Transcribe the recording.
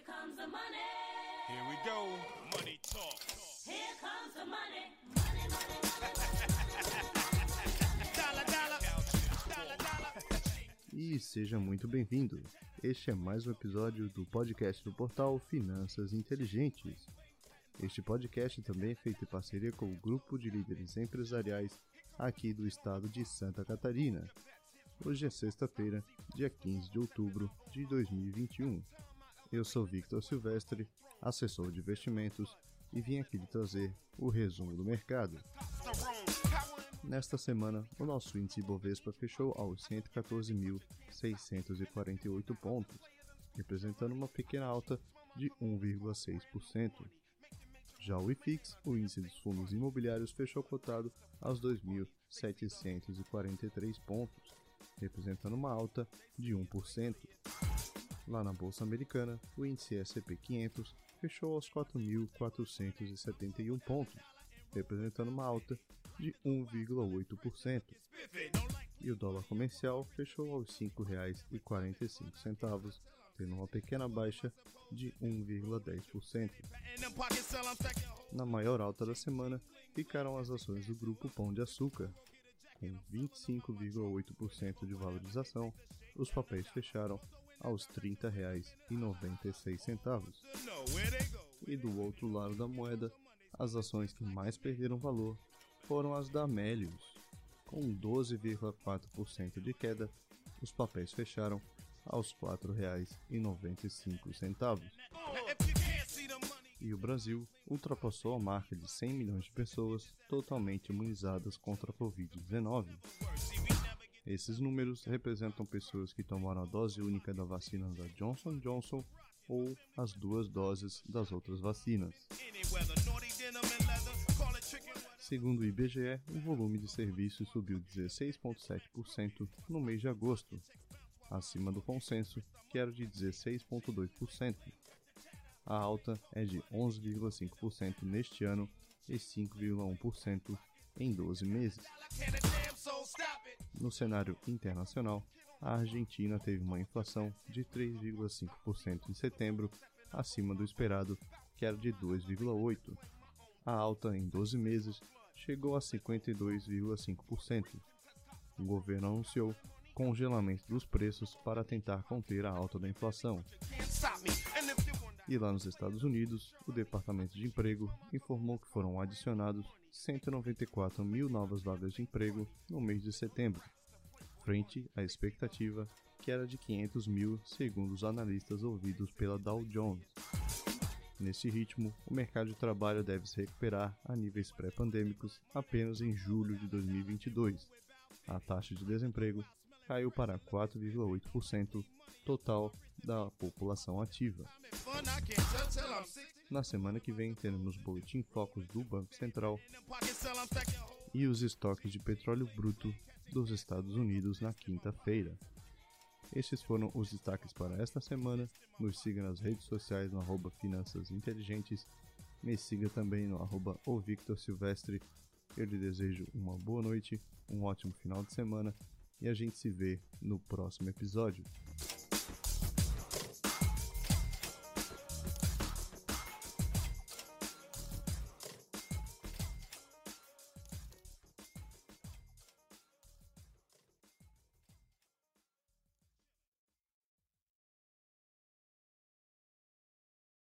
Here comes the money. Here we go. Money talk. Here comes the money. Money, money, money, Dollar, dollar. Dollar, dollar. E seja muito bem-vindo. Este é mais um episódio do podcast do portal Finanças Inteligentes. Este podcast também é feito em parceria com o grupo de líderes empresariais aqui do estado de Santa Catarina. Hoje é sexta-feira, dia 15 de outubro de 2021. Eu sou Victor Silvestre, assessor de investimentos, e vim aqui lhe trazer o resumo do mercado. Nesta semana, o nosso índice Bovespa fechou aos 114.648 pontos, representando uma pequena alta de 1,6%. Já o IFIX, o índice dos fundos imobiliários, fechou cotado aos 2.743 pontos, representando uma alta de 1%. Lá na Bolsa Americana, o índice S&P 500 fechou aos 4.471 pontos, representando uma alta de 1,8%. spiffing. Don't like E o dólar comercial fechou aos R$ 5,45, tendo uma pequena baixa de 1,10%. in them pockets till I'm stacking. Na maior alta da semana ficaram as ações do grupo Pão de Açúcar. Com 25,8% de valorização, os papéis fecharam aos R$ 30,96. Know where they go. E do outro lado da moeda, as ações que mais perderam valor foram as da Amélios. Com 12,4% de queda, os papéis fecharam aos R$ 4,95. If you can't see the money, E o Brasil ultrapassou a marca de 100 milhões de pessoas totalmente imunizadas contra a Covid-19. Esses números representam pessoas que tomaram a dose única da vacina da Johnson Johnson ou as duas doses das outras vacinas. Segundo o IBGE, o volume de serviços subiu 16,7% no mês de agosto, acima do consenso, que era de 16,2%. A alta é de 11,5% neste ano e 5,1% em 12 meses. No cenário internacional, a Argentina teve uma inflação de 3,5% em setembro, acima do esperado, que era de 2,8%. A alta em 12 meses chegou a 52,5%. O governo anunciou congelamento dos preços para tentar conter a alta da inflação. E lá nos Estados Unidos, o Departamento de Emprego informou que foram adicionados 194 mil novas vagas de emprego no mês de setembro, frente à expectativa que era de 500 mil, segundo os analistas ouvidos pela Dow Jones. Nesse ritmo, o mercado de trabalho deve se recuperar a níveis pré-pandêmicos apenas em julho de 2022. A taxa de desemprego caiu para 4,8% total da população ativa. I'm in fun. I can't tell till I'm 60. Na semana que vem teremos boletim focos do Banco Central e os estoques de petróleo bruto dos Estados Unidos na quinta-feira. Esses foram os destaques para esta semana. Nos siga nas redes sociais no arroba Finanças Inteligentes. Me siga também no arroba o Victor Silvestre. Eu lhe desejo uma boa noite, um ótimo final de semana e a gente se vê no próximo episódio.